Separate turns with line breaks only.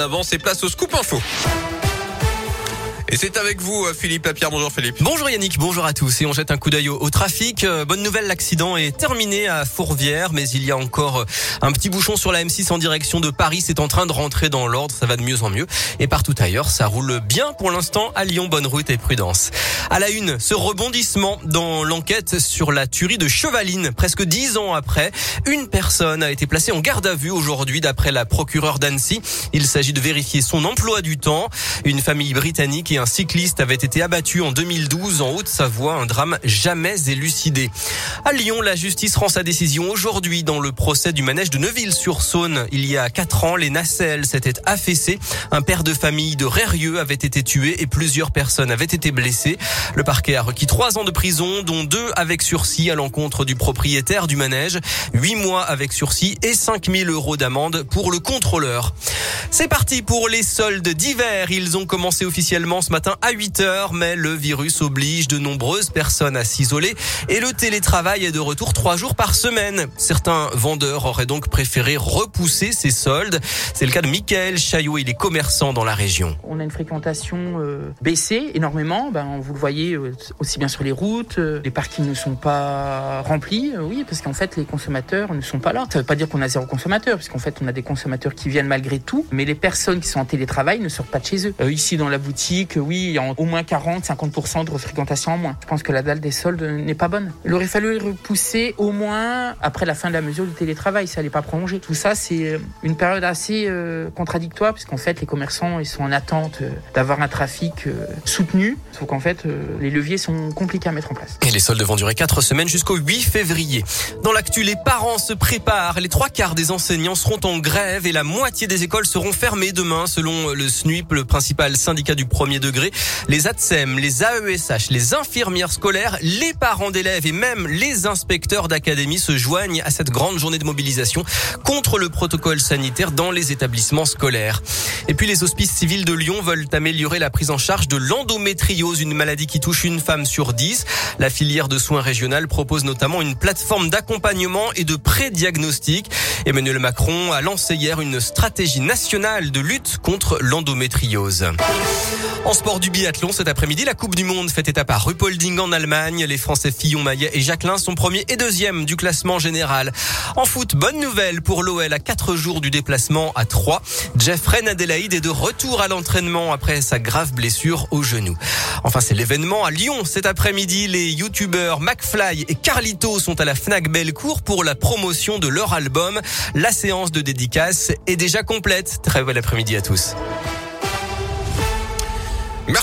Avant, c'est place au scoop info. Et c'est avec vous, euh, Philippe Lapierre. Bonjour Philippe.
Bonjour Yannick, bonjour à tous. Et on jette un coup d'œil au, trafic. Euh, bonne nouvelle, l'accident est terminé à Fourvière, mais il y a encore euh, un petit bouchon sur la M6 en direction de Paris. C'est en train de rentrer dans l'ordre, ça va de mieux en mieux. Et partout ailleurs, ça roule bien pour l'instant à Lyon. Bonne route et prudence. À la une, ce rebondissement dans l'enquête sur la tuerie de Chevaline. Presque dix ans après, une personne a été placée en garde à vue aujourd'hui d'après la procureure d'Annecy. Il s'agit de vérifier son emploi du temps. Une famille britannique et un cycliste avait été abattu en 2012 en Haute-Savoie, un drame jamais élucidé. À Lyon, la justice rend sa décision aujourd'hui dans le procès du manège de Neuville-sur-Saône. Il y a quatre ans, les nacelles s'étaient affaissées. Un père de famille de Rérieux avait été tué et plusieurs personnes avaient été blessées. Le parquet a requis trois ans de prison, dont deux avec sursis à l'encontre du propriétaire du manège, huit mois avec sursis et 5000 euros d'amende pour le contrôleur. C'est parti pour les soldes d'hiver. Ils ont commencé officiellement matin à 8 heures, mais le virus oblige de nombreuses personnes à s'isoler et le télétravail est de retour trois jours par semaine. Certains vendeurs auraient donc préféré repousser ces soldes. C'est le cas de Michael Chaillot, il est commerçant dans la région.
On a une fréquentation euh, baissée énormément. Ben, vous le voyez euh, aussi bien sur les routes. Euh, les parkings ne sont pas remplis, oui, parce qu'en fait, les consommateurs ne sont pas là. Ça ne veut pas dire qu'on a zéro consommateur, parce qu'en fait, on a des consommateurs qui viennent malgré tout mais les personnes qui sont en télétravail ne sortent pas de chez eux. Ici, dans la boutique, oui, il y a au moins 40-50% de fréquentation en moins. Je pense que la dalle des soldes n'est pas bonne. Il aurait fallu repousser au moins après la fin de la mesure du télétravail. Ça n'allait pas prolonger. Tout ça, c'est euh, une période assez euh, contradictoire, puisqu'en fait, les commerçants, ils sont en attente d'avoir un trafic soutenu. Sauf qu'en fait, les leviers sont compliqués à mettre en place.
Et les soldes vont durer 4 semaines jusqu'au 8 février. Dans l'actu, les parents se préparent. Les trois quarts des enseignants seront en grève et la moitié des écoles seront fermés demain selon le SNUIP, le principal syndicat du premier degré. Les ATSEM, les AESH, les infirmières scolaires, les parents d'élèves et même les inspecteurs d'académie se joignent à cette grande journée de mobilisation contre le protocole sanitaire dans les établissements scolaires. Et puis les hospices civils de Lyon veulent améliorer la prise en charge de l'endométriose, une maladie qui touche une femme sur dix. La filière de soins régionale propose notamment une plateforme d'accompagnement et de pré-diagnostic. Emmanuel Macron a lancé hier une stratégie nationale de lutte contre l'endométriose. En sport du biathlon, cet après-midi, la Coupe du Monde fait étape à Ruppolding en Allemagne. Les Français Fillon, Maillet et Jacqueline sont premiers et deuxièmes du classement général. En foot, bonne nouvelle pour l'OL à quatre jours du déplacement à 3. Jeffrey Adelaide est de retour à l'entraînement après sa grave blessure au genou. Enfin, c'est l'événement à Lyon cet après-midi. Les youtubeurs McFly et Carlito sont à la Fnac Bellecour pour la promotion de leur album. La séance de dédicace est déjà complète. Très bel après-midi à tous.